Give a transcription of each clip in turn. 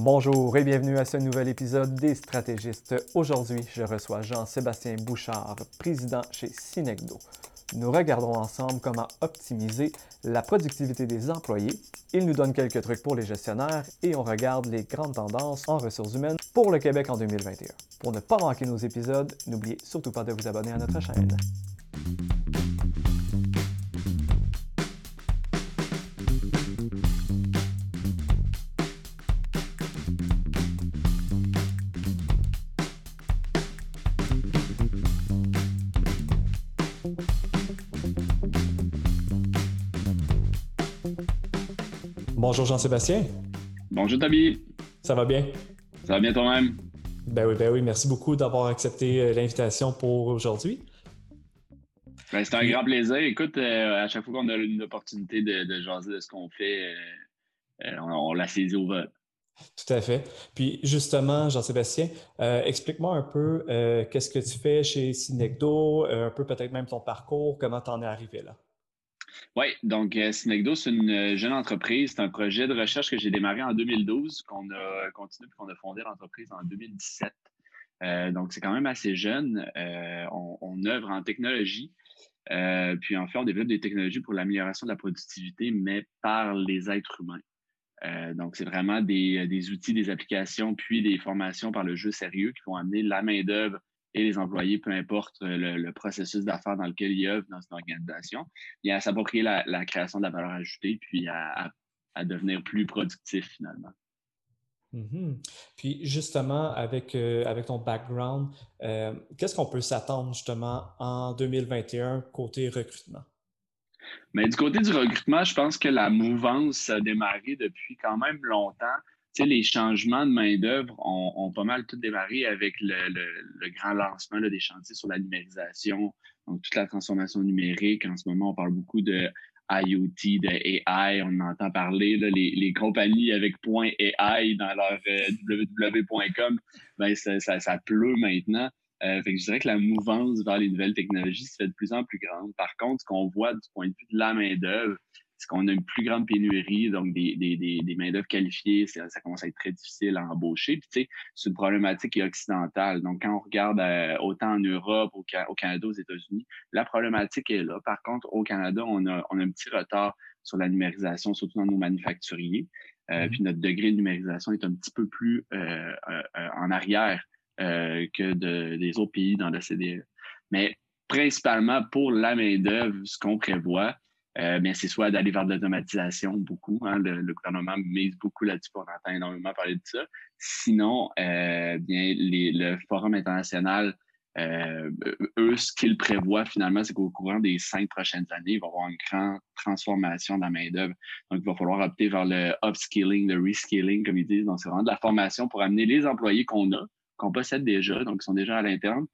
Bonjour et bienvenue à ce nouvel épisode des stratégistes. Aujourd'hui, je reçois Jean-Sébastien Bouchard, président chez Synecdo. Nous regarderons ensemble comment optimiser la productivité des employés. Il nous donne quelques trucs pour les gestionnaires et on regarde les grandes tendances en ressources humaines pour le Québec en 2021. Pour ne pas manquer nos épisodes, n'oubliez surtout pas de vous abonner à notre chaîne. Bonjour Jean-Sébastien. Bonjour Tabi. Ça va bien? Ça va bien toi-même? Ben oui, ben oui. Merci beaucoup d'avoir accepté euh, l'invitation pour aujourd'hui. Ben, c'est un grand plaisir. Écoute, euh, à chaque fois qu'on a une opportunité de, de jaser de ce qu'on fait, euh, on, l'a saisi au vol. Tout à fait. Puis justement, Jean-Sébastien, explique-moi un peu qu'est-ce que tu fais chez Synecdo, un peu peut-être même ton parcours, comment tu en es arrivé là? Oui, donc euh, Synecdo, c'est une euh, jeune entreprise. C'est un projet de recherche que j'ai démarré en 2012, qu'on a continué puis qu'on a fondé l'entreprise en 2017. Euh, donc, c'est quand même assez jeune. on, œuvre en technologie. puis, en fait, on développe des technologies pour l'amélioration de la productivité, mais par les êtres humains. donc, c'est vraiment des, des, outils, des applications, puis des formations par le jeu sérieux qui vont amener la main-d'œuvre et les employés, peu importe le, processus d'affaires dans lequel ils œuvrent dans une organisation, et à s'approprier la, création de la valeur ajoutée, puis à, devenir plus productif finalement. Mm-hmm. Puis justement, avec, euh, avec ton background, euh, qu'est-ce qu'on peut s'attendre justement en 2021 côté recrutement? Mais du côté du recrutement, je pense que la mouvance a démarré depuis quand même longtemps les changements de main-d'œuvre ont, pas mal tout démarré avec le, grand lancement des chantiers sur la numérisation, donc toute la transformation numérique. En ce moment, on parle beaucoup de IoT, de AI, on entend parler, les, compagnies avec .ai dans leur euh, www.com, ben, ça, pleut maintenant. Euh, je dirais que la mouvance vers les nouvelles technologies se fait de plus en plus grande. Par contre, ce qu'on voit du point de vue de la main-d'œuvre, c'est qu'on a une plus grande pénurie, donc des, des, des, des main-d'œuvre qualifiées, ça, commence à être très difficile à embaucher. Puis, tu sais, c'est une problématique qui est occidentale. Donc, quand on regarde euh, autant en Europe, au, au, Canada, aux États-Unis, la problématique est là. Par contre, au Canada, on a, on a un petit retard sur la numérisation, surtout dans nos manufacturiers. Euh, mm-hmm. Puis notre degré de numérisation est un petit peu plus euh, en arrière que de, des autres pays dans l'OCDE. Mais principalement pour la main-d'œuvre, ce qu'on prévoit, euh, mais c'est soit d'aller vers l'automatisation beaucoup. Hein, le, gouvernement mise beaucoup là-dessus. On entend énormément parler de ça. Sinon, euh, bien, les, le Forum international, euh, eux, ce qu'ils prévoient finalement, c'est qu'au courant des cinq prochaines années, il va y avoir une grande transformation de la main-d'œuvre. Donc, il va falloir opter vers le upskilling, le reskilling, comme ils disent. Donc, c'est vraiment de la formation pour amener les employés qu'on a, qu'on possède déjà, donc qui sont déjà à l'interne,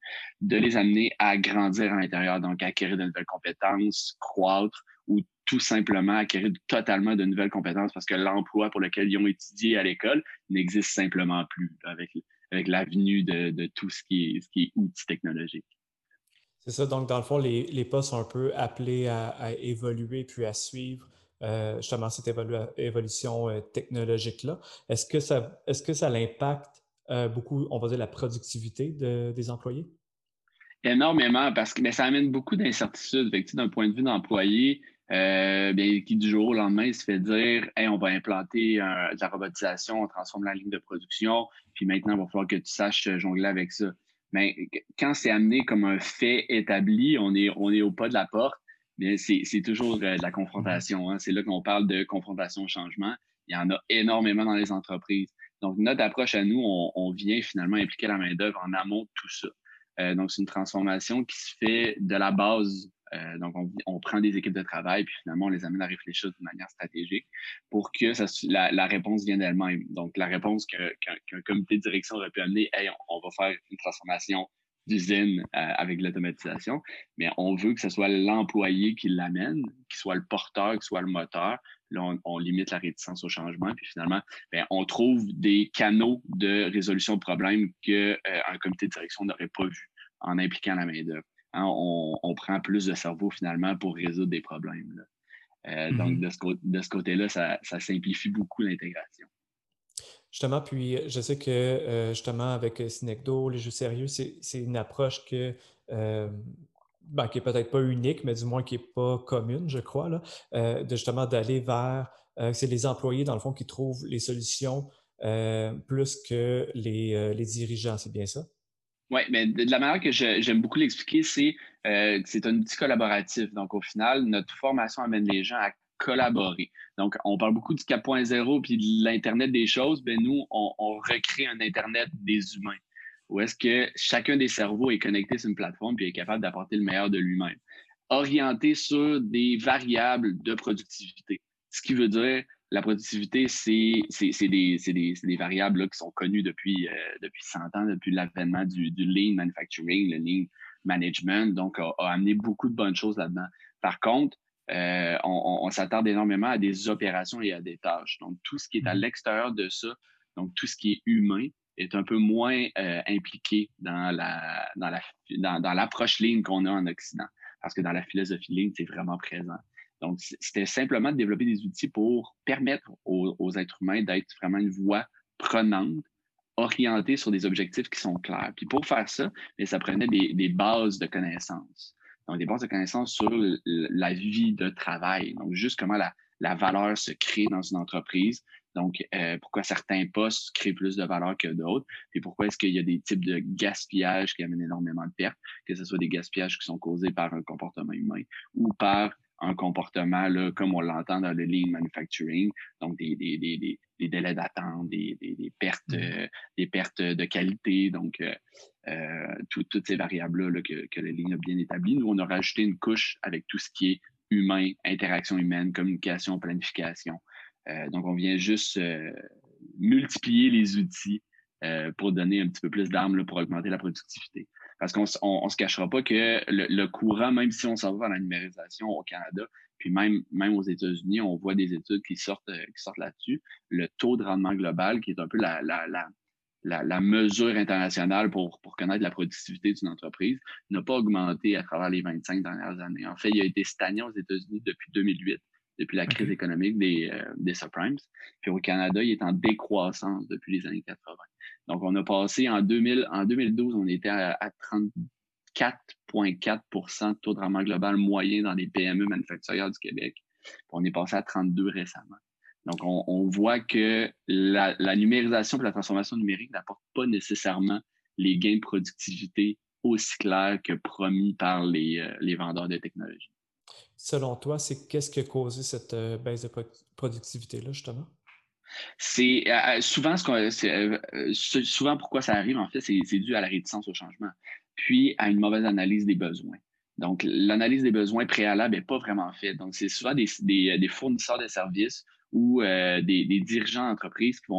de les amener à grandir à l'intérieur, donc acquérir de nouvelles compétences, croître, ou tout simplement acquérir totalement de nouvelles compétences parce que l'emploi pour lequel ils ont étudié à l'école n'existe simplement plus avec, avec l'avenue de, de, tout ce qui est, ce qui est outils technologiques. C'est ça, donc dans le fond, les, les postes sont un peu appelés à, évoluer puis à suivre euh, justement cette évolution euh, technologique-là. Est-ce que ça, est-ce que ça l'impacte euh, beaucoup, on va dire, la productivité de, des employés? Énormément, parce que mais ça amène beaucoup d'incertitudes. D'un point de vue d'employé, euh, bien, qui du jour au lendemain se fait dire hey, on va implanter de la robotisation, on transforme la ligne de production, puis maintenant il va falloir que tu saches jongler avec ça. Mais quand c'est amené comme un fait établi, on est, on est au pas de la porte, bien c'est toujours euh, de la confrontation. Hein. C'est là qu'on parle de confrontation au changement. Il y en a énormément dans les entreprises. Donc, notre approche à nous, on, on vient finalement impliquer la main-d'œuvre en amont de tout ça. Euh, donc, c'est une transformation qui se fait de la base euh, donc, on, prend des équipes de travail, puis finalement, on les amène à réfléchir de manière stratégique pour que la, réponse vienne d'elle-même. Donc, la réponse qu'un comité de direction aurait pu amener, hey, on, va faire une transformation d'usine euh, avec l'automatisation, mais on veut que ce soit l'employé qui l'amène, qui soit le porteur, qui soit le moteur. Là, on, limite la réticence au changement, puis finalement, ben, on trouve des canaux de résolution de problèmes qu'un euh, comité de direction n'aurait pas vu en impliquant la main-d'œuvre. Hein, on, prend plus de cerveau finalement pour résoudre des problèmes. Euh, donc, mm-hmm. de ce, côté-là, ça, simplifie beaucoup l'intégration. Justement, puis je sais que justement avec Cinecdo, les jeux sérieux, c'est une approche que ben, qui n'est peut-être pas unique, mais du moins qui n'est pas commune, je crois, là, de justement d'aller vers, c'est les employés, dans le fond, qui trouvent les solutions plus que les, les dirigeants, c'est bien ça? Oui, mais de la manière que j'aime beaucoup l'expliquer, c'est que c'est un outil collaboratif. Donc, au final, notre formation amène les gens à collaborer. Donc, on parle beaucoup du 4.0 puis de l'Internet des choses. Ben nous, on, on, recrée un Internet des humains où est-ce que chacun des cerveaux est connecté sur une plateforme puis est capable d'apporter le meilleur de lui-même. Orienté sur des variables de productivité. Ce qui veut dire, la productivité, c'est des, des, des, variables qui sont connues depuis, euh, depuis 100 ans, depuis l'avènement du, du, lean manufacturing, le lean management. Donc, a, a amené beaucoup de bonnes choses là-dedans. Par contre, euh, on, on, s'attarde énormément à des opérations et à des tâches. Donc, tout ce qui est à mmh. l'extérieur de ça, donc tout ce qui est humain, est un peu moins euh, impliqué dans la dans la dans, l'approche ligne qu'on a en Occident. Parce que dans la philosophie ligne, c'est vraiment présent. Donc, c'était simplement de développer des outils pour permettre aux, êtres humains d'être vraiment une voie prenante, orientée sur des objectifs qui sont clairs. Puis pour faire ça, ça prenait des, bases de connaissances. Donc, des bases de connaissances sur la vie de travail. Donc, juste comment la, la valeur se crée dans une entreprise, donc, euh, pourquoi certains postes créent plus de valeur que d'autres? Puis pourquoi est-ce qu'il y a des types de gaspillage qui amènent énormément de pertes, que ce soit des gaspillages qui sont causés par un comportement humain ou par un comportement, là, comme on l'entend dans le lean manufacturing, donc des, des, des, des délais d'attente, des, pertes, mmh. euh, des pertes de qualité, donc euh, euh toutes ces variables-là que, que le lean a bien établies. Nous, on a rajouté une couche avec tout ce qui est humain, interaction humaine, communication, planification. Euh, donc, on vient juste multiplier les outils pour donner un petit peu plus d'armes pour augmenter la productivité. Parce qu'on ne se cachera pas que le, courant, même si on s'en va vers la numérisation au Canada, puis même, même aux États-Unis, on voit des études qui sortent, qui sortent là-dessus, le taux de rendement global, qui est un peu la, la, la, la, mesure internationale pour, pour connaître la productivité d'une entreprise, n'a pas augmenté à travers les 25 dernières années. En fait, il a été stagnant aux États-Unis depuis 2008 depuis la crise économique des, euh, des subprimes. Puis au Canada, il est en décroissance depuis les années 80. Donc, on a passé en, 2000, en 2012, on était à, 34,4 de taux de rendement global moyen dans les PME manufacturières du Québec. Puis on est passé à 32 récemment. Donc, on, on voit que la, la numérisation et la transformation numérique n'apportent pas nécessairement les gains de productivité aussi clairs que promis par les, euh, les vendeurs de technologies selon toi, c'est qu'est-ce qui a causé cette euh, baisse de productivité-là, justement? C'est euh, euh, souvent ce souvent pourquoi ça arrive, en fait, c'est dû à la réticence au changement, puis à une mauvaise analyse des besoins. Donc, l'analyse des besoins préalables n'est pas vraiment faite. Donc, c'est souvent des, fournisseurs de services ou des, dirigeants d'entreprise qui,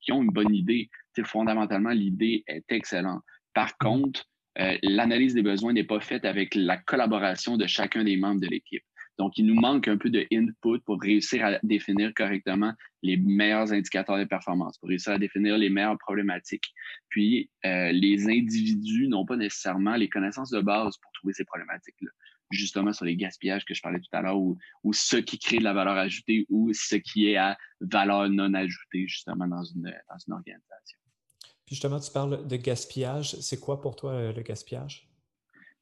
qui, ont une bonne idée. fondamentalement, l'idée est excellente. Par mmh contre, euh, l'analyse des besoins n'est pas faite avec la collaboration de chacun des membres de l'équipe. Donc, il nous manque un peu de input pour réussir à définir correctement les meilleurs indicateurs de performance, pour réussir à définir les meilleures problématiques. Puis, euh, les individus n'ont pas nécessairement les connaissances de base pour trouver ces problématiques-là. Justement, sur les gaspillages que je parlais tout à l'heure, ou, ou ce qui crée de la valeur ajoutée, ou ce qui est à valeur non ajoutée, justement, dans une, dans une organisation justement, tu parles de gaspillage. C'est quoi pour toi euh, le gaspillage?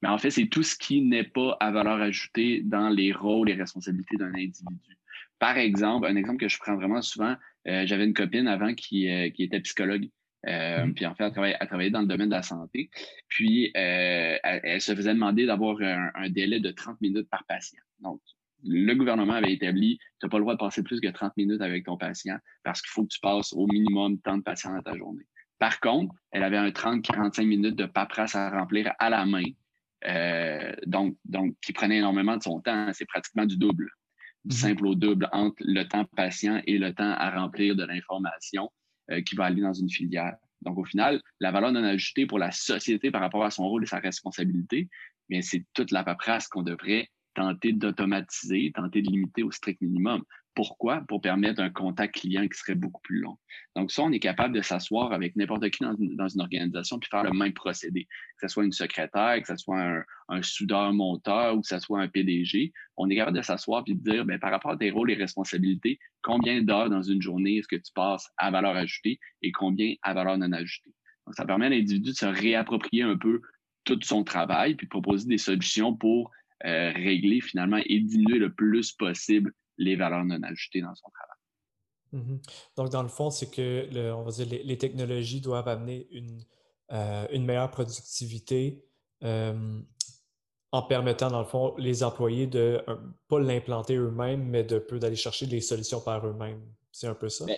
Mais en fait, c'est tout ce qui n'est pas à valeur ajoutée dans les rôles et responsabilités d'un individu. Par exemple, un exemple que je prends vraiment souvent, euh, j'avais une copine avant qui, euh, qui était psychologue. Mmh. Puis en fait, elle travaillait, dans le domaine de la santé. Puis elle, se faisait demander d'avoir un, délai de 30 minutes par patient. Donc, le gouvernement avait établi, tu n'as pas le droit de passer plus que 30 minutes avec ton patient parce qu'il faut que tu passes au minimum tant de patients dans ta journée. Par contre, elle avait un 30-45 minutes de paperasse à remplir à la main, euh, donc, donc qui prenait énormément de son temps. C'est pratiquement du double, du mhm. simple au double entre le temps patient et le temps à remplir de l'information euh, qui va aller dans une filière. Donc, au final, la valeur non ajoutée pour la société par rapport à son rôle et sa responsabilité, mais c'est toute la paperasse qu'on devrait tenter d'automatiser, tenter de limiter au strict minimum. Pourquoi? Pour permettre un contact client qui serait beaucoup plus long. Donc, ça, on est capable de s'asseoir avec n'importe qui dans une, organisation puis faire le même procédé. Que ce soit une secrétaire, que ce soit un, soudeur-monteur ou que ce soit un PDG. On est capable de s'asseoir puis de dire, bien, par rapport à tes rôles et responsabilités, combien d'heures dans une journée est-ce que tu passes à valeur ajoutée et combien à valeur non ajoutée? Donc, ça permet à l'individu de se réapproprier un peu tout son travail puis de proposer des solutions pour euh, régler finalement et diminuer le plus possible les valeurs non ajoutées dans son travail. Mm-hmm. Donc, dans le fond, c'est que on va dire, les, technologies doivent amener une, euh, une meilleure productivité euh, en permettant, dans le fond, les employés de ne pas l'implanter eux-mêmes, mais de peu d'aller chercher des solutions par eux-mêmes. C'est un peu ça? Ben,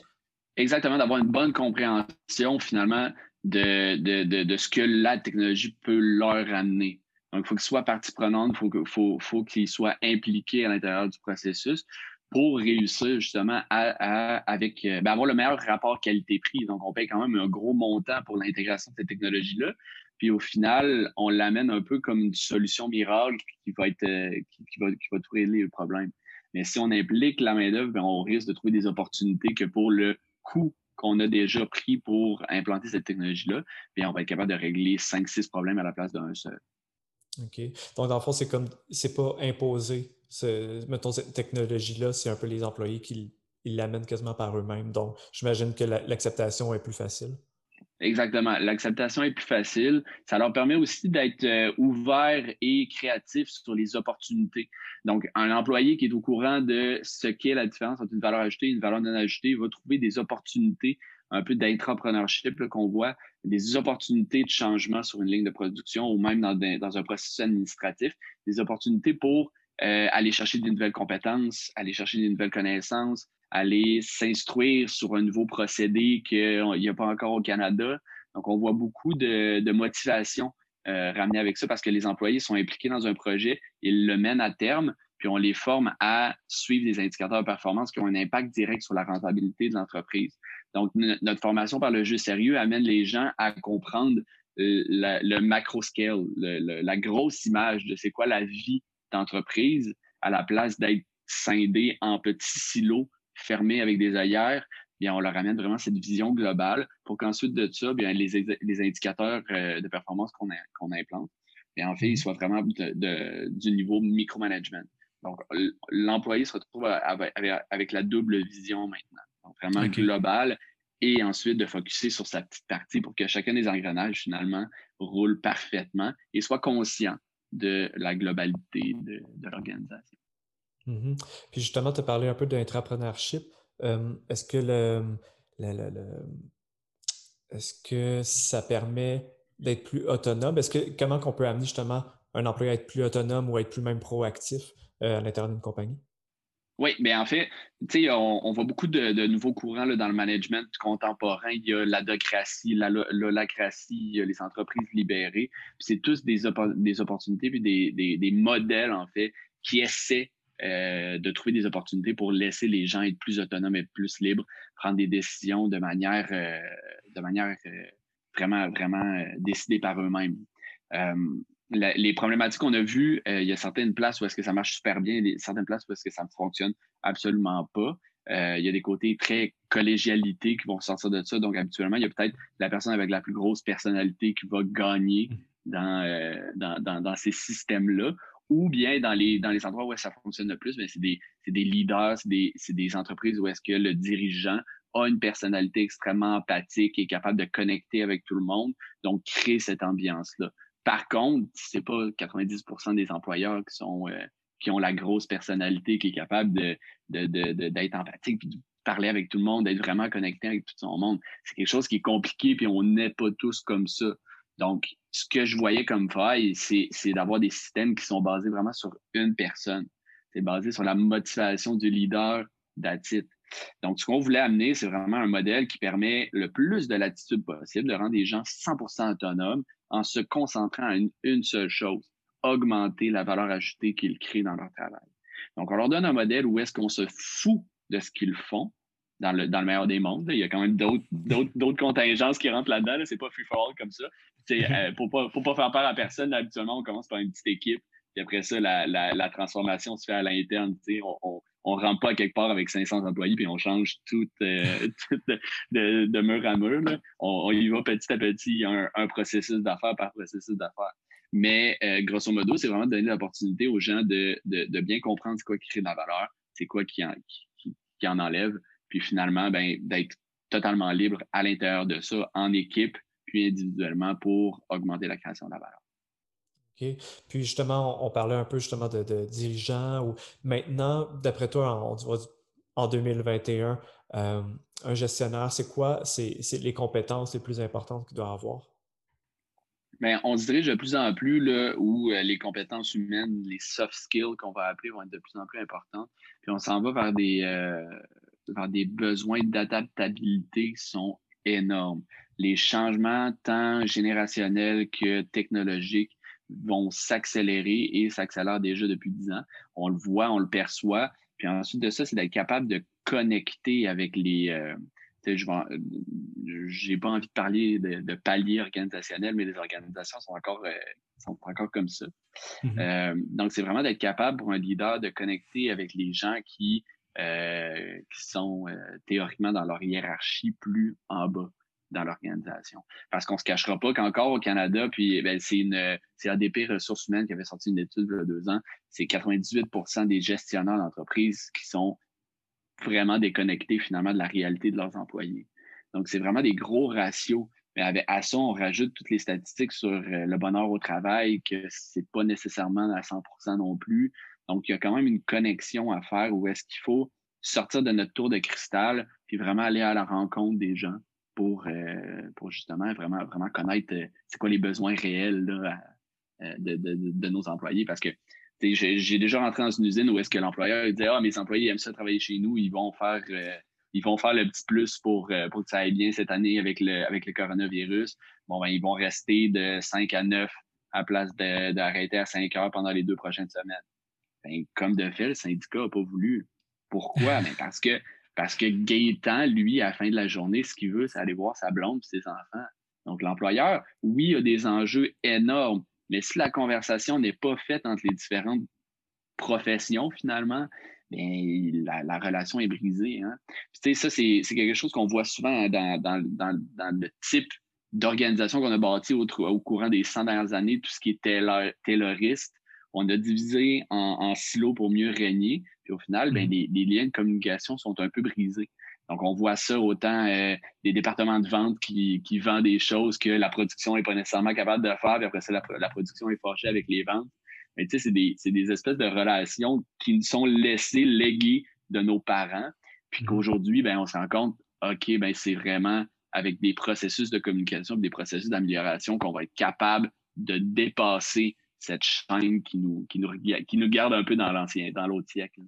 exactement, d'avoir une bonne compréhension finalement de, de, de, ce que la technologie peut leur amener. Donc, il faut qu'ils soient partie prenante, il faut, faut, faut qu'ils soient impliqués à l'intérieur du processus pour réussir justement à, avec, euh, ben, avoir le meilleur rapport qualité-prix. Donc, on paye quand même un gros montant pour l'intégration de cette technologie-là. Puis au final, on l'amène un peu comme une solution miracle qui va, être, euh, qui, va, qui va tout régler le problème. Mais si on implique la main-d'œuvre, ben, on risque de trouver des opportunités que pour le coût qu'on a déjà pris pour implanter cette technologie-là, bien, on va être capable de régler 5-6 problèmes à la place d'un seul. OK. Donc, dans le fond, c'est comme, c'est pas imposé. Mettons, cette technologie-là, c'est un peu les employés qui l'amènent quasiment par eux-mêmes. Donc, j'imagine que l'acceptation est plus facile. Exactement. L'acceptation est plus facile. Ça leur permet aussi d'être euh, ouverts et créatifs sur les opportunités. Donc, un employé qui est au courant de ce qu'est la différence entre une valeur ajoutée et une valeur non ajoutée va trouver des opportunités un peu d'intrapreneurship qu'on voit, des opportunités de changement sur une ligne de production ou même dans, un processus administratif, des opportunités pour euh, aller chercher de nouvelles compétences, aller chercher de nouvelles connaissances, aller s'instruire sur un nouveau procédé qu'il n'y a pas encore au Canada. Donc, on voit beaucoup de, de motivation euh, ramenée avec ça parce que les employés sont impliqués dans un projet, ils le mènent à terme, puis on les forme à suivre des indicateurs de performance qui ont un impact direct sur la rentabilité de l'entreprise. Donc, notre formation par le jeu sérieux amène les gens à comprendre euh, le macro scale, la grosse image de c'est quoi la vie d'entreprise à la place d'être scindé en petits silos fermés avec des ailleurs. Bien, on leur amène vraiment cette vision globale pour qu'ensuite de ça, bien, les, les indicateurs euh, de performance qu'on qu'on implante, bien, en fait, ils mm-hmm. soient vraiment de, du niveau micromanagement. Donc, l'employé se retrouve avec, avec, la double vision maintenant. Donc, vraiment global et ensuite de focuser sur sa petite partie pour que chacun des engrenages, finalement, roule parfaitement et soit conscient de la globalité de, l'organisation. Mm-hmm. Puis justement, tu as parlé un peu d'intrapreneurship. Euh, est-ce que le, est-ce que ça permet d'être plus autonome? Est-ce que comment on peut amener justement un employé à être plus autonome ou à être plus même proactif euh, à l'intérieur d'une compagnie? Oui, bien en fait, on, on voit beaucoup de, nouveaux courants là, dans le management contemporain. Il y a l'adocratie, la l'holacratie, il y a les entreprises libérées. C'est tous des, des opportunités puis des, des, des, modèles, en fait, qui essaient euh, de trouver des opportunités pour laisser les gens être plus autonomes, et plus libres, prendre des décisions de manière, euh, de manière euh, vraiment, vraiment décidée par eux-mêmes les problématiques qu'on a vues, il y a certaines places où est-ce que ça marche super bien, certaines places où est-ce que ça ne fonctionne absolument pas. Euh, il y a des côtés très collégialité qui vont sortir de ça. Donc, habituellement, il y a peut-être la personne avec la plus grosse personnalité qui va gagner dans, euh, dans, dans, dans, ces systèmes-là. Ou bien dans les, dans les endroits où ça fonctionne le plus, c'est des, des leaders, c'est des, des entreprises où est-ce que le dirigeant a une personnalité extrêmement empathique et capable de connecter avec tout le monde, donc créer cette ambiance-là. Par contre, c'est pas 90% des employeurs qui sont euh, qui ont la grosse personnalité, qui est capable de, d'être empathique, puis de parler avec tout le monde, d'être vraiment connecté avec tout son monde. C'est quelque chose qui est compliqué, puis on n'est pas tous comme ça. Donc, ce que je voyais comme faille, c'est, d'avoir des systèmes qui sont basés vraiment sur une personne. C'est basé sur la motivation du leader d'attitude. Donc, ce qu'on voulait amener, c'est vraiment un modèle qui permet le plus de latitude possible, de rendre les gens 100% autonomes, en se concentrant à une, seule chose, augmenter la valeur ajoutée qu'ils créent dans leur travail. Donc, on leur donne un modèle où est-ce qu'on se fout de ce qu'ils font dans le, meilleur des mondes. Il y a quand même d'autres contingences qui rentrent là-dedans. C'est pas free for all comme ça. Euh, pour pas, pas faire peur à personne, habituellement, on commence par une petite équipe Puis après ça, la, transformation se fait à l'interne. On, on, ne rentre pas quelque part avec 500 employés puis on change tout, euh, de, mur à mur. On, y va petit à petit, un, un processus d'affaires par processus d'affaires. Mais euh, grosso modo, c'est vraiment de donner l'opportunité aux gens de, bien comprendre c'est quoi qui crée de la valeur, c'est quoi qui en, qui, en enlève, puis finalement, ben, d'être totalement libre à l'intérieur de ça, en équipe, puis individuellement pour augmenter la création de la valeur. OK. Puis justement, on, parlait un peu justement de, dirigeants ou maintenant, d'après toi, on, en 2021, euh, un gestionnaire, c'est quoi? C'est les compétences les plus importantes qu'il doit avoir? Bien, on se dirige de plus en plus là, où euh, les compétences humaines, les soft skills qu'on va appeler, vont être de plus en plus importantes. Puis on s'en va vers des, euh, vers des besoins d'adaptabilité qui sont énormes. Les changements tant générationnels que technologiques vont s'accélérer et s'accélèrent déjà depuis dix ans. On le voit, on le perçoit. Puis ensuite de ça, c'est d'être capable de connecter avec les, euh, je n'ai pas envie de parler de, de, palier organisationnel, mais les organisations sont encore, euh, sont encore comme ça. Mm-hmm. Euh, donc, c'est vraiment d'être capable pour un leader de connecter avec les gens qui, euh, qui sont théoriquement dans leur hiérarchie plus en bas dans l'organisation. Parce qu'on ne se cachera pas qu'encore au Canada, puis ben, c'est une ADP Ressources humaines qui avait sorti une étude il y a deux ans, c'est 98% des gestionnaires d'entreprise qui sont vraiment déconnectés finalement de la réalité de leurs employés. Donc, c'est vraiment des gros ratios. Mais à ça, on rajoute toutes les statistiques sur euh, le bonheur au travail, que c'est pas nécessairement à 100% non plus. Donc, il y a quand même une connexion à faire où est-ce qu'il faut sortir de notre tour de cristal puis vraiment aller à la rencontre des gens pour, euh, pour justement vraiment, vraiment connaître euh, c'est quoi les besoins réels de, de, nos employés. Parce que j'ai déjà rentré dans une usine où est-ce que l'employeur disait Ah, mes employés aiment ça travailler chez nous, ils vont faire euh, ils vont faire le petit plus pour, euh, pour que ça aille bien cette année avec le, avec le coronavirus. Bon, ben, ils vont rester de 5 à 9 à place d'arrêter à 5 heures pendant les deux prochaines semaines. Ben, comme de fait, le syndicat n'a pas voulu. Pourquoi? ben, parce que parce que Gaétan, lui, à la fin de la journée, ce qu'il veut, c'est aller voir sa blonde et ses enfants. Donc, l'employeur, oui, a des enjeux énormes mais si la conversation n'est pas faite entre les différentes professions, finalement, bien, la, relation est brisée. Hein. ça, c'est quelque chose qu'on voit souvent dans, le type d'organisation qu'on a bâti au, courant des 100 dernières années, tout ce qui est tayloriste. On a divisé en, silos pour mieux régner. Puis au final, bien, mmh. les, liens de communication sont un peu brisés. Donc, on voit ça autant euh, des départements de vente qui, vendent des choses que la production n'est pas nécessairement capable de faire, puis après ça, la, production est fâchée avec les ventes. Mais tu sais, c'est des, espèces de relations qui nous sont laissées léguées de nos parents, puis mmh. qu'aujourd'hui, ben, on se rend compte, OK, ben, c'est vraiment avec des processus de communication, des processus d'amélioration qu'on va être capable de dépasser cette chaîne qui nous, qui nous, qui nous garde un peu dans l'ancien, dans l'autre siècle.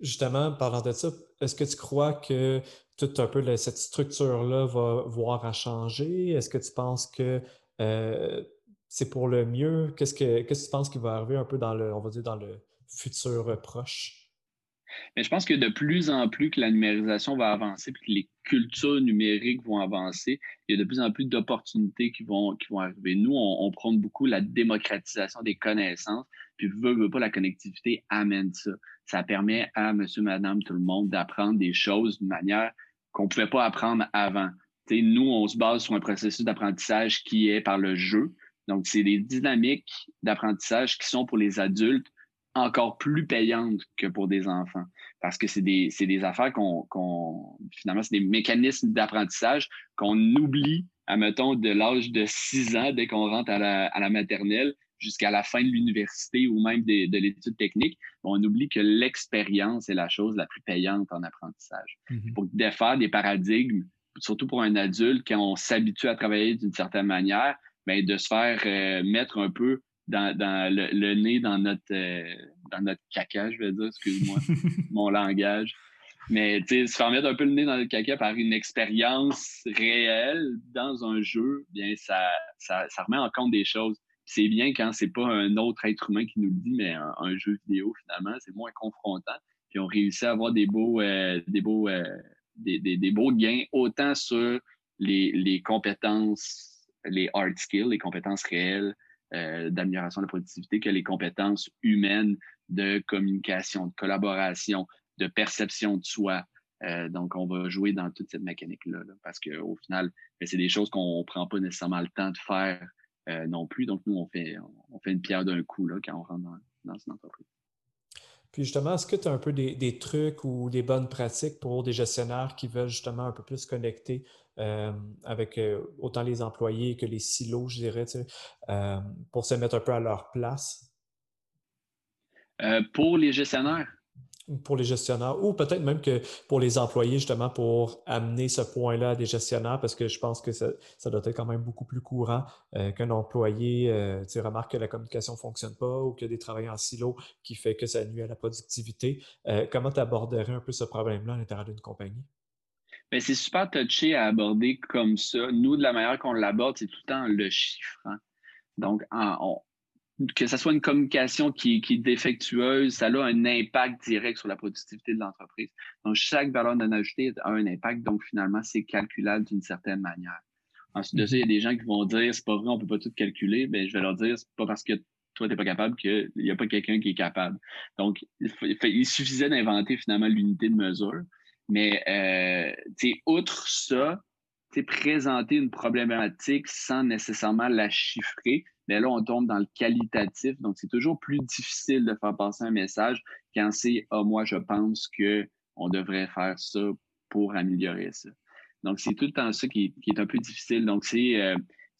Justement, parlant de ça, est-ce que tu crois que toute un peu cette structure-là va voir à changer? Est-ce que tu penses que euh, c'est pour le mieux? Qu'est-ce que, que tu penses qui va arriver un peu dans le, on va dire, dans le futur proche? Mais je pense que de plus en plus que la numérisation va avancer puis que les cultures numériques vont avancer, il y a de plus en plus d'opportunités qui vont, qui vont arriver. Nous, on, on prône beaucoup la démocratisation des connaissances, puis veut, veut pas, la connectivité amène ça ça permet à monsieur, madame, tout le monde d'apprendre des choses d'une manière qu'on ne pouvait pas apprendre avant. nous, on se base sur un processus d'apprentissage qui est par le jeu. Donc, c'est des dynamiques d'apprentissage qui sont pour les adultes encore plus payantes que pour des enfants. Parce que c'est des, des affaires qu'on, finalement, c'est des mécanismes d'apprentissage qu'on oublie, à mettons, de l'âge de 6 ans, dès qu'on rentre à la, à la maternelle, jusqu'à la fin de l'université ou même de, l'étude technique, on oublie que l'expérience est la chose la plus payante en apprentissage. Mm-hmm. Pour défaire des paradigmes, surtout pour un adulte, quand on s'habitue à travailler d'une certaine manière, bien, de se faire euh, mettre un peu dans, le, nez dans notre, euh, dans notre caca, je vais dire, excuse-moi, mon langage. Mais se faire mettre un peu le nez dans le caca par une expérience réelle dans un jeu, bien ça, ça, ça remet en compte des choses c'est bien quand c'est pas un autre être humain qui nous le dit, mais un, jeu vidéo, finalement, c'est moins confrontant. Puis on réussit à avoir des beaux, euh, des beaux, euh, des, beaux gains, autant sur les, compétences, les hard skills, les compétences réelles d'amélioration de la productivité que les compétences humaines de communication, de collaboration, de perception de soi. donc, on va jouer dans toute cette mécanique-là, parce qu'au final, ben, c'est des choses qu'on ne prend pas nécessairement le temps de faire non plus. Donc, nous, on fait, on fait une pierre d'un coup là, quand on rentre dans, dans une entreprise. Puis justement, est-ce que tu as un peu des, trucs ou des bonnes pratiques pour des gestionnaires qui veulent justement un peu plus connecter euh, avec euh, autant les employés que les silos, je dirais, euh, pour se mettre un peu à leur place? pour les gestionnaires? pour les gestionnaires ou peut-être même que pour les employés, justement, pour amener ce point-là à des gestionnaires, parce que je pense que ça, doit être quand même beaucoup plus courant qu'un employé euh, remarque que la communication ne fonctionne pas ou qu'il y a des travailleurs en silo qui fait que ça nuit à la productivité. Comment tu aborderais un peu ce problème-là à l'intérieur d'une compagnie? C'est super touché à aborder comme ça. Nous, de la manière qu'on l'aborde, c'est tout le temps le chiffre. Hein. Donc, on, que ce soit une communication qui, est défectueuse, ça a un impact direct sur la productivité de l'entreprise. Donc, chaque valeur non ajoutée a un impact, donc finalement, c'est calculable d'une certaine manière. Ensuite de ça, il y a des gens qui vont dire c'est pas vrai, on peut pas tout calculer. Bien, je vais leur dire c'est pas parce que toi, tu n'es pas capable qu'il n'y a pas quelqu'un qui est capable. Donc, il, suffisait d'inventer finalement l'unité de mesure. Mais, euh, outre ça, présenter une problématique sans nécessairement la chiffrer, mais là, on tombe dans le qualitatif. Donc, c'est toujours plus difficile de faire passer un message quand c'est Ah, moi, je pense qu'on devrait faire ça pour améliorer ça. Donc, c'est tout le temps ça qui, est un peu difficile. Donc, c'est euh,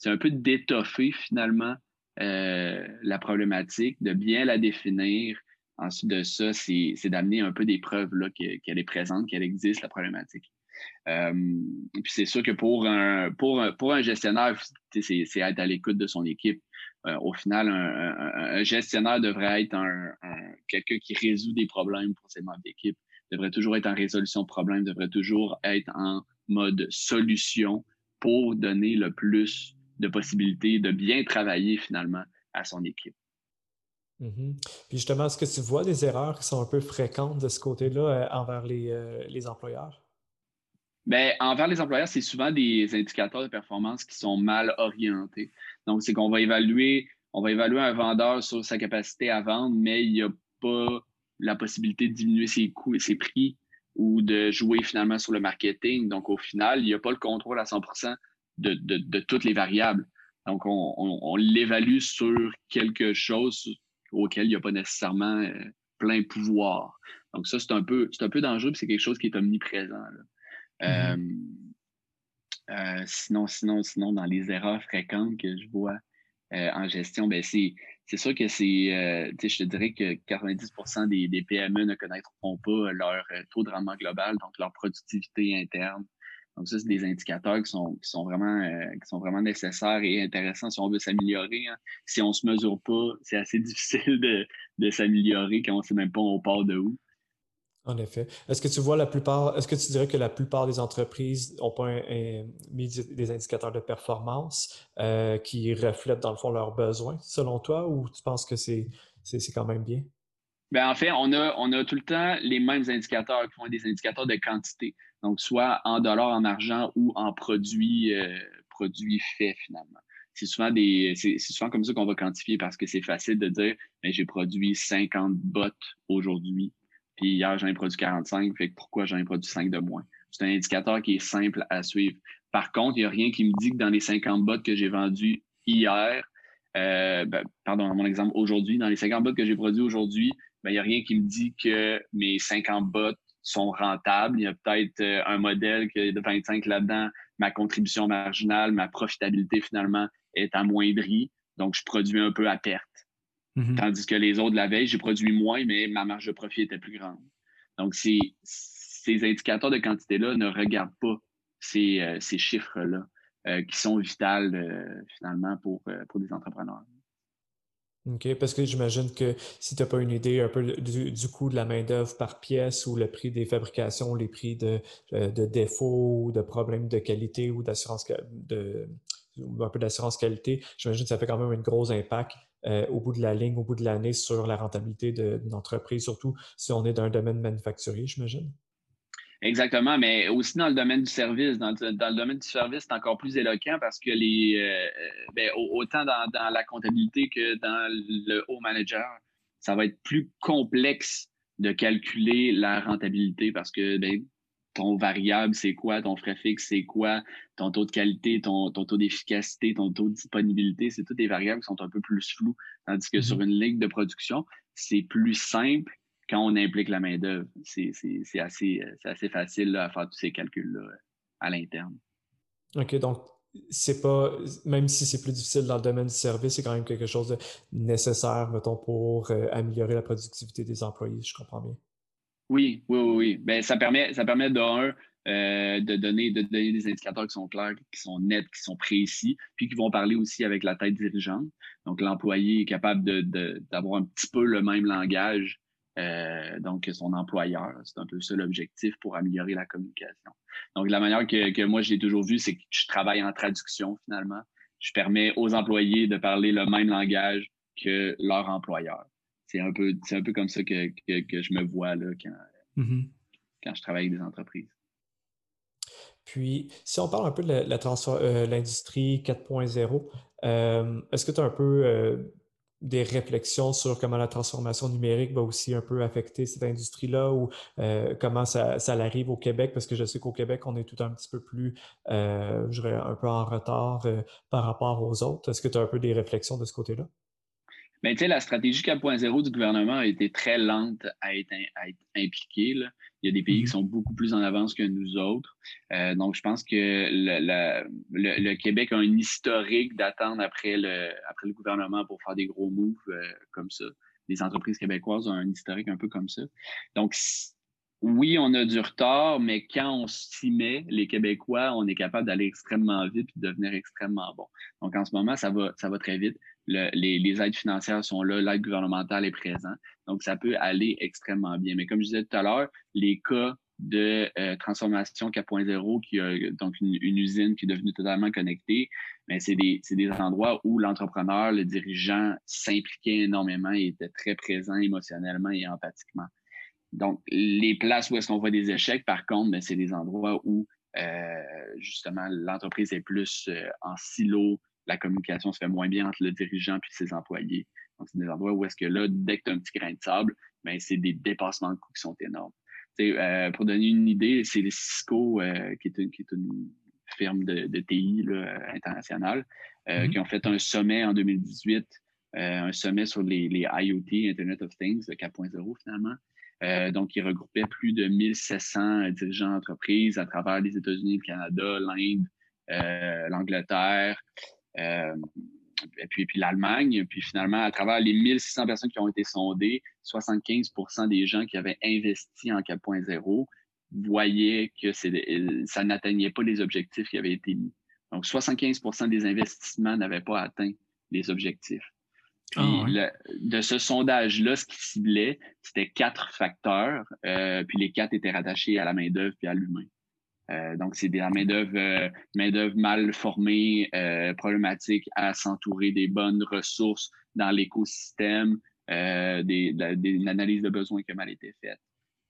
un peu d'étoffer finalement euh, la problématique, de bien la définir. Ensuite de ça, c'est d'amener un peu des preuves qu'elle est présente, qu'elle existe, la problématique. Euh, et puis c'est sûr que pour un, gestionnaire, c'est être à l'écoute de son équipe. Euh, au final, un, gestionnaire devrait être un, quelqu'un qui résout des problèmes pour ses membres d'équipe, devrait toujours être en résolution de problèmes, devrait toujours être en mode solution pour donner le plus de possibilités de bien travailler finalement à son équipe. Mm-hmm. Puis justement, est-ce que tu vois des erreurs qui sont un peu fréquentes de ce côté-là euh, envers les, euh, les employeurs? Bien, envers les employeurs, c'est souvent des indicateurs de performance qui sont mal orientés. Donc, c'est qu'on va évaluer, on va évaluer un vendeur sur sa capacité à vendre, mais il n'y a pas la possibilité de diminuer ses coûts et ses prix ou de jouer finalement sur le marketing. Donc, au final, il n'y a pas le contrôle à 100% de, toutes les variables. Donc, on, l'évalue sur quelque chose auquel il n'y a pas nécessairement euh, plein pouvoir. Donc, ça, c'est un peu, c'est un peu dangereux, c'est quelque chose qui est omniprésent. Mm-hmm. Euh, euh, sinon, sinon, sinon, dans les erreurs fréquentes que je vois en gestion, ben c'est, c'est sûr que c'est, je te dirais que 90 des, des, PME ne connaîtront pas leur taux de rendement global, donc leur productivité interne. Donc, ça, c'est des indicateurs qui sont, qui sont, vraiment, qui sont vraiment nécessaires et intéressants si on veut s'améliorer. Hein. Si on ne se mesure pas, c'est assez difficile de, de s'améliorer quand on ne sait même pas où on part de où. En effet. Est-ce que tu vois la plupart, est-ce que tu dirais que la plupart des entreprises n'ont pas mis des indicateurs de performance euh, qui reflètent dans le fond leurs besoins, selon toi, ou tu penses que c'est, quand même bien? Bien, en fait, on a, on a tout le temps les mêmes indicateurs qui font des indicateurs de quantité. Donc, soit en dollars, en argent ou en produits, euh, produits faits finalement. C'est souvent, des, c'est, souvent comme ça qu'on va quantifier parce que c'est facile de dire ben, j'ai produit 50 bottes aujourd'hui puis hier, j'en ai produit 45, fait que pourquoi j'en ai produit 5 de moins? C'est un indicateur qui est simple à suivre. Par contre, il n'y a rien qui me dit que dans les 50 bottes que j'ai vendues hier, euh, ben, pardon, dans mon exemple aujourd'hui, dans les 50 bottes que j'ai produits aujourd'hui, ben, il n'y a rien qui me dit que mes 50 bottes sont rentables. Il y a peut-être euh, un modèle qui de 25 là-dedans, ma contribution marginale, ma profitabilité finalement est amoindrie. Donc, je produis un peu à perte. Mm-hmm. Tandis que les autres la veille, j'ai produit moins, mais ma marge de profit était plus grande. Donc, ces, indicateurs de quantité-là ne regardent pas ces, euh, ces chiffres-là euh, qui sont vitaux euh, finalement pour, pour des entrepreneurs. OK, parce que j'imagine que si tu n'as pas une idée un peu du, coût de la main-d'œuvre par pièce ou le prix des fabrications, les prix de, de défauts ou de problèmes de qualité ou d'assurance de un peu d'assurance qualité, j'imagine que ça fait quand même un gros impact euh, au bout de la ligne, au bout de l'année sur la rentabilité d'une entreprise, surtout si on est dans un domaine manufacturier, j'imagine? Exactement, mais aussi dans le domaine du service. Dans, le domaine du service, c'est encore plus éloquent parce que les euh, ben, autant dans, la comptabilité que dans le haut manager, ça va être plus complexe de calculer la rentabilité parce que ben, ton variable, c'est quoi, ton frais fixe, c'est quoi, ton taux de qualité, ton, taux d'efficacité, ton taux de disponibilité, c'est toutes des variables qui sont un peu plus floues. Tandis que sur mm-hmm. une ligne de production, c'est plus simple quand on implique la main-d'œuvre. C'est assez, assez facile à faire tous ces calculs-là à l'interne. OK, donc c'est pas, même si c'est plus difficile dans le domaine du service, c'est quand même quelque chose de nécessaire, mettons, pour euh, améliorer la productivité des employés, je comprends bien. Oui, oui, oui. oui. Ben, ça permet, ça permet d'un, euh, de, donner, de donner des indicateurs qui sont clairs, qui sont nets, qui sont précis, puis qui vont parler aussi avec la tête dirigeante. Donc, l'employé est capable d'avoir un petit peu le même langage euh, donc son employeur. C'est un peu ça l'objectif pour améliorer la communication. Donc, la manière que, que moi j'ai toujours vu, c'est que je travaille en traduction finalement. Je permets aux employés de parler le même langage que leur employeur. C'est un peu, c'est un peu comme ça que, que, je me vois là, quand, mm-hmm. quand je travaille avec des entreprises. Puis, si on parle un peu de euh, l'industrie 4.0, euh, est-ce que tu as un peu des réflexions sur comment la transformation numérique va aussi un peu affecter cette industrie-là ou euh, comment ça, ça arrive au Québec, parce que je sais qu'au Québec, on est tout un petit peu plus, euh, je dirais, un peu en retard euh, par rapport aux autres. Est-ce que tu as un peu des réflexions de ce côté-là? Bien, tu sais, la stratégie 4.0 du gouvernement a été très lente à être, à être impliquée. Là. Il y a des pays qui mm-hmm. sont beaucoup plus en avance que nous autres. Euh, donc, je pense que le, le, Québec a un historique d'attendre après le, après le gouvernement pour faire des gros moves euh, comme ça. Les entreprises québécoises ont un historique un peu comme ça. Donc, oui, on a du retard, mais quand on s'y met, les Québécois, on est capable d'aller extrêmement vite et de devenir extrêmement bon. Donc, en ce moment, ça va, ça va très vite. Les, aides financières sont là, l'aide gouvernementale est présente. Donc, ça peut aller extrêmement bien. Mais comme je disais tout à l'heure, les cas de euh, transformation 4.0, qui a donc une, usine qui est devenue totalement connectée, c'est des, des, endroits où l'entrepreneur, le dirigeant s'impliquait énormément et était très présent émotionnellement et empathiquement. Donc, les places où est-ce qu'on voit des échecs, par contre, ben, c'est des endroits où euh, justement l'entreprise est plus euh, en silo, la communication se fait moins bien entre le dirigeant et ses employés. Donc, c'est des endroits où est-ce que là, dès que tu as un petit grain de sable, ben, c'est des dépassements de coûts qui sont énormes. Euh, pour donner une idée, c'est les Cisco, qui, est une, qui, est une, firme de, de TI là, internationale, mm-hmm. qui ont fait un sommet en 2018, un sommet sur les, les IoT, Internet of Things 4.0 finalement. Euh, donc, il regroupait plus de 1700 dirigeants d'entreprise à travers les États-Unis, le Canada, l'Inde, euh, l'Angleterre, euh, et puis, puis l'Allemagne. Puis finalement, à travers les 1600 personnes qui ont été sondées, 75% des gens qui avaient investi en 4.0 voyaient que ça n'atteignait pas les objectifs qui avaient été mis. Donc, 75% des investissements n'avaient pas atteint les objectifs. Ah, de ce sondage-là, ce qui ciblait, c'était quatre facteurs, euh, puis les quatre étaient rattachés à la main-d'œuvre puis à l'humain. Euh, donc, c'est des main-d'œuvre euh, main d'œuvre mal formée, euh, problématique à s'entourer des bonnes ressources dans l'écosystème, euh, des, des, l'analyse de besoins qui a mal été faite.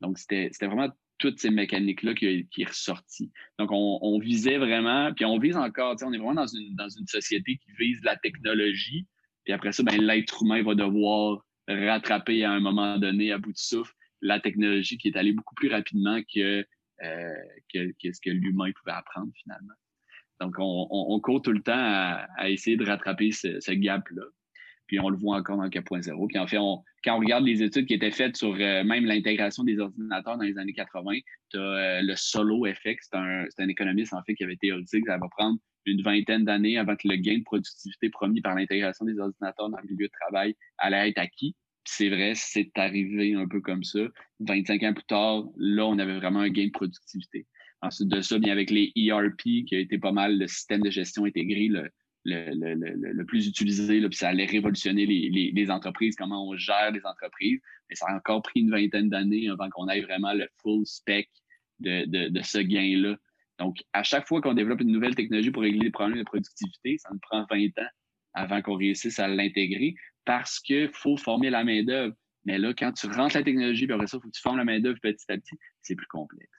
Donc, c'était, vraiment toutes ces mécaniques-là qui, qui est. Donc, on, on, visait vraiment, puis on vise encore, on est vraiment dans une, dans une société qui vise la technologie, puis après ça, ben, l'être humain va devoir rattraper à un moment donné, à bout de souffle, la technologie qui est allée beaucoup plus rapidement que, euh, que, ce que l'humain pouvait apprendre finalement. Donc, on, court tout le temps à, essayer de rattraper ce, gap-là. Puis on le voit encore dans le 4.0. Puis en fait, quand on regarde les études qui étaient faites sur euh, même l'intégration des ordinateurs dans les années 80, tu as le solo effect. C'est un, un, économiste en fait qui avait théorisé que ça va prendre une vingtaine d'années avant que le gain de productivité promis par l'intégration des ordinateurs dans le milieu de travail allait être acquis. C'est vrai, c'est arrivé un peu comme ça. 25 ans plus tard, là, on avait vraiment un gain de productivité. Ensuite de ça, bien avec les ERP, qui a été pas mal le système de gestion intégré, le, le, le, le, plus utilisé, là, puis ça allait révolutionner les, les, les, entreprises, comment on gère les entreprises. Mais ça a encore pris une vingtaine d'années avant qu'on ait vraiment le full spec de, de, de ce gain-là donc, à chaque fois qu'on développe une nouvelle technologie pour régler les problèmes de productivité, ça nous prend 20 ans avant qu'on réussisse à l'intégrer parce qu'il faut former la main-d'œuvre. Mais là, quand tu rentres la technologie, puis après ça, il faut que tu formes la main-d'œuvre petit à petit, c'est plus complexe.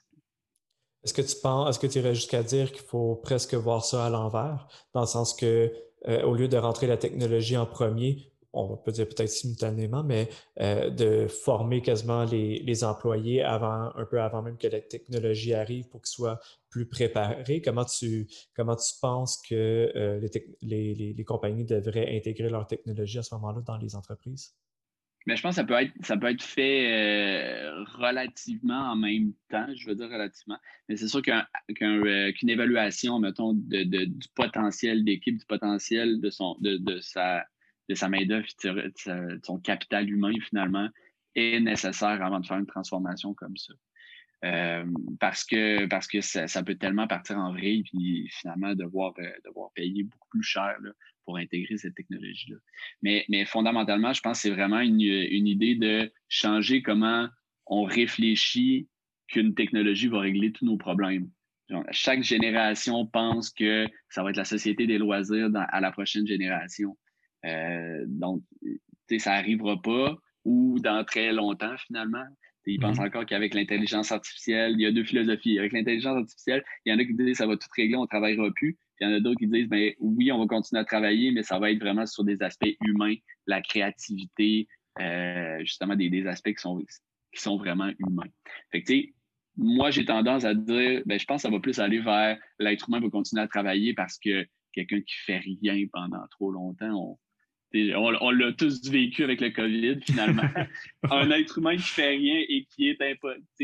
Est-ce que tu penses, est-ce que tu irais jusqu'à dire qu'il faut presque voir ça à l'envers, dans le sens que euh, au lieu de rentrer la technologie en premier, on peut dire peut-être simultanément, mais euh, de former quasiment les, employés avant, un peu avant même que la technologie arrive pour qu'ils soient plus préparés. Comment tu, comment tu penses que euh, les, les, compagnies devraient intégrer leur technologie à ce moment-là dans les entreprises? Mais je pense que ça peut être, ça peut être fait euh, relativement en même temps, je veux dire relativement. Mais c'est sûr qu'une évaluation, mettons, de, du potentiel d'équipe, du potentiel de, son, de, de sa de sa main-d'œuvre, de son capital humain, finalement, est nécessaire avant de faire une transformation comme ça. Euh, parce que, parce que ça, peut tellement partir en vrille, puis finalement devoir, euh, devoir payer beaucoup plus cher pour intégrer cette technologie-là. Mais, mais fondamentalement, je pense que c'est vraiment une, une idée de changer comment on réfléchit qu'une technologie va régler tous nos problèmes. chaque génération pense que ça va être la société des loisirs à la prochaine génération. Euh, donc, ça n'arrivera pas ou dans très longtemps finalement. Ils pensent mm-hmm. encore qu'avec l'intelligence artificielle, il y a deux philosophies. Avec l'intelligence artificielle, il y en a qui disent ça va tout régler, on ne travaillera plus. Puis il y en a d'autres qui disent ben, oui, on va continuer à travailler, mais ça va être vraiment sur des aspects humains, la créativité, euh, justement des, aspects qui sont, qui sont vraiment humains. Fait que, moi, j'ai tendance à dire, ben, je pense que ça va plus aller vers l'être humain va continuer à travailler parce que quelqu'un qui fait rien pendant trop longtemps, on, on, l'a tous vécu avec le COVID, finalement. un être humain qui fait rien et qui est,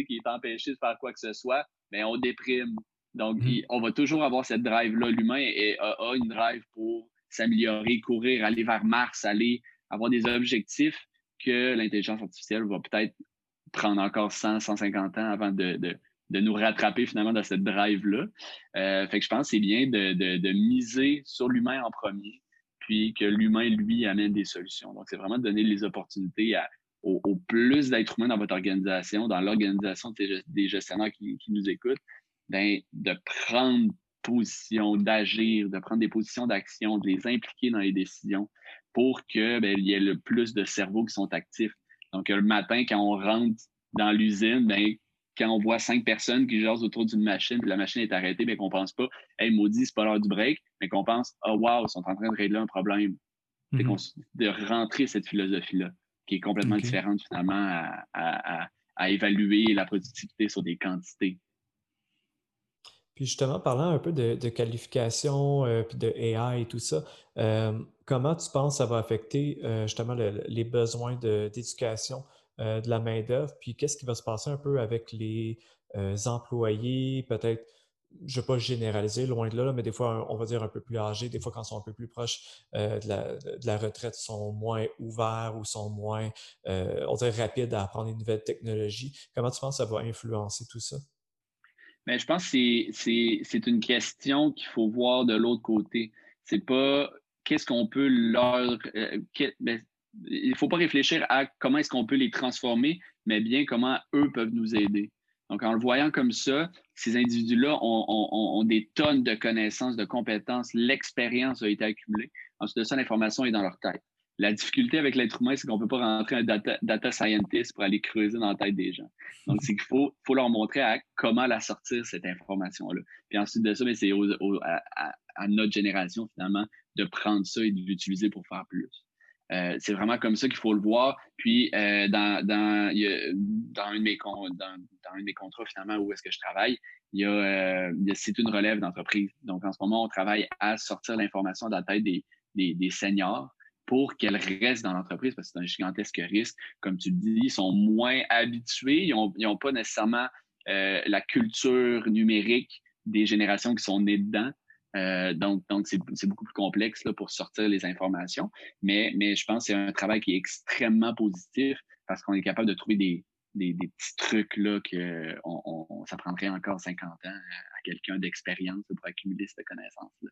qui est empêché de faire quoi que ce soit, mais ben, on déprime. Donc, mm-hmm. on va toujours avoir cette drive-là. L'humain a, une drive pour s'améliorer, courir, aller vers Mars, aller avoir des objectifs que l'intelligence artificielle va peut-être prendre encore 100, 150 ans avant de, nous rattraper finalement dans cette drive-là. Euh, fait que je pense que c'est bien de miser sur l'humain en premier puis que l'humain, lui, amène des solutions. Donc, c'est vraiment de donner les opportunités au, plus d'êtres humains dans votre organisation, dans l'organisation des gestionnaires qui, nous écoutent, ben, de prendre position, d'agir, de prendre des positions d'action, de les impliquer dans les décisions pour qu'il ben, y ait le plus de cerveaux qui sont actifs. Donc, le matin, quand on rentre dans l'usine, ben, quand on voit cinq personnes qui jasent autour d'une machine, puis la machine est arrêtée, mais qu'on pense pas, hey, maudit, c'est pas l'heure du break, mais qu'on pense, oh wow, ils sont en train de régler un problème. Mhm. De rentrer cette philosophie-là, qui est complètement différente finalement à, évaluer la productivité sur des quantités. Puis justement, parlant un peu de, qualification, euh, puis de AI et tout ça, euh, comment tu penses que ça va affecter euh, justement les besoins d'éducation euh, de la main-d'œuvre, puis qu'est-ce qui va se passer un peu avec les euh, employés, peut-être, je ne vais pas généraliser, loin de là, mais des fois, on va dire un peu plus âgés, des fois, quand ils sont un peu plus proches euh, de, la, de, la, retraite, sont moins ouverts ou sont moins, on dirait, rapides à apprendre une nouvelles technologies. Comment tu penses que ça va influencer tout ça? Ben, je pense que c'est une question qu'il faut voir de l'autre côté. C'est pas qu'est-ce qu'on peut leur. Ben, il ne faut pas réfléchir à comment est-ce qu'on peut les transformer, mais bien comment eux peuvent nous aider. Donc, en le voyant comme ça, ces individus-là ont, des tonnes de connaissances, de compétences, l'expérience a été accumulée. Ensuite de ça, l'information est dans leur tête. La difficulté avec l'être humain, c'est qu'on ne peut pas rentrer un data, scientist pour aller creuser dans la tête des gens. Donc, c'est qu'il faut, leur montrer comment la sortir, cette information-là. Puis ensuite de ça, c'est à, à, notre génération, finalement, de prendre ça et de l'utiliser pour faire plus. Euh, c'est vraiment comme ça qu'il faut le voir. Puis, euh, dans, dans, dans, un de mes, dans, dans un contrats, finalement, où est-ce que je travaille, il y a, euh, c'est une relève d'entreprise. Donc, en ce moment, on travaille à sortir l'information de la tête des, des, des seniors pour qu'elle reste dans l'entreprise parce que c'est un gigantesque risque. Comme tu le dis, ils sont moins habitués, ils n'ont ont pas nécessairement euh, la culture numérique des générations qui sont nées dedans. Euh, donc, donc c'est, beaucoup plus complexe là, pour sortir les informations. Mais, mais je pense que c'est un travail qui est extrêmement positif parce qu'on est capable de trouver des, des, petits trucs là que on, ça prendrait encore 50 ans à, quelqu'un d'expérience pour accumuler cette connaissance-là.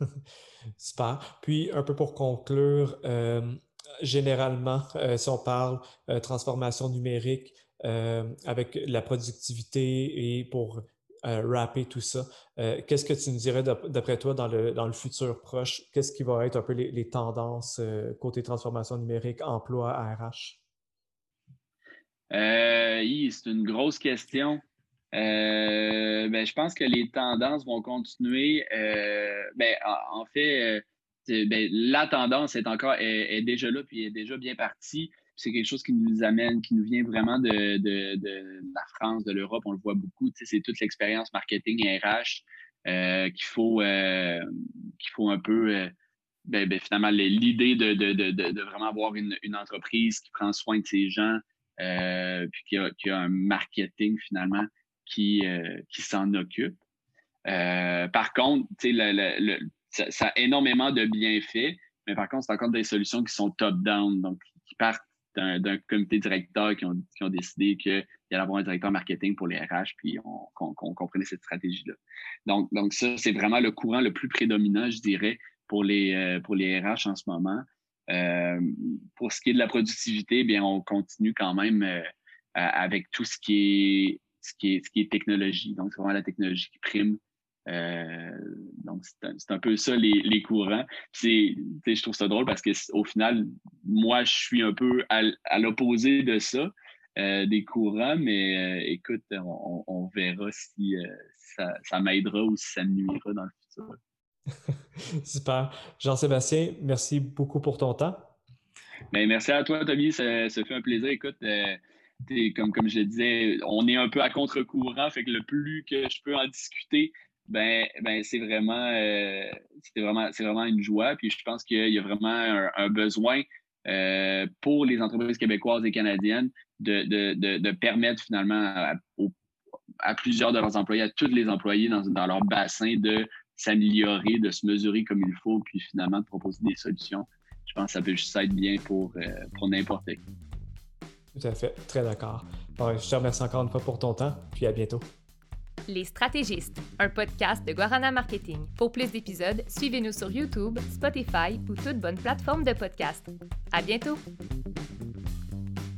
Super. Puis, un peu pour conclure, euh, généralement, euh, si on parle transformation numérique avec la productivité et pour euh, rapper tout ça. Euh, qu'est-ce que tu nous dirais d'après toi dans le, dans le futur proche? Qu'est-ce qui va être un peu les, tendances euh, côté transformation numérique, emploi, RH? c'est une grosse question. ben, je pense que les tendances vont continuer. ben, en, fait, ben, la tendance est encore est, déjà là puis est déjà bien partie. C'est quelque chose qui nous amène, qui nous vient vraiment de, de, la France, de l'Europe. On le voit beaucoup. C'est toute l'expérience marketing et RH qu'il faut, qu'il faut un peu ben, ben, finalement, l'idée de, de, vraiment avoir une, entreprise qui prend soin de ses gens, euh, puis qui a, un marketing finalement qui, euh, qui s'en occupe. Euh, par contre, ça, a énormément de bienfaits, mais par contre, c'est encore des solutions qui sont top-down, donc qui partent d'un comité directeur qui ont, décidé qu'il y allait avoir un directeur marketing pour les RH, puis qu'on comprenait cette stratégie-là. Donc, donc, ça, c'est vraiment le courant le plus prédominant, je dirais, pour les, euh, pour les RH en ce moment. Euh, pour ce qui est de la productivité, bien, on continue quand même euh, avec tout ce qui est, ce qui est, ce qui est technologie. Donc, c'est vraiment la technologie qui prime. Donc, c'est un, peu ça les, les courants. je trouve ça drôle parce qu'au final, moi, je suis un peu à, l'opposé de ça, des courants, mais écoute, on, verra si ça, ça m'aidera ou si ça me nuira dans le futur. Super. Jean-Sébastien, merci beaucoup pour ton temps. Ben, merci à toi, Tommy. Ça, fait un plaisir. Écoute, euh, comme, comme je le disais, on est un peu à contre-courant. Fait que le plus que je peux en discuter, ben, ben c'est vraiment, euh, vraiment, vraiment une joie. Puis je pense qu'il y a vraiment un, besoin euh, pour les entreprises québécoises et canadiennes de, permettre finalement à, plusieurs de leurs employés, à tous les employés dans, dans leur bassin de s'améliorer, de se mesurer comme il faut, puis finalement de proposer des solutions. Je pense que ça peut juste être bien pour, euh, pour n'importe qui. Tout à fait, très d'accord. je te remercie encore une fois pour ton temps, puis à bientôt. Les Stratégistes, un podcast de Guarana Marketing. Pour plus d'épisodes, suivez-nous sur YouTube, Spotify ou toute bonne plateforme de podcast. À bientôt!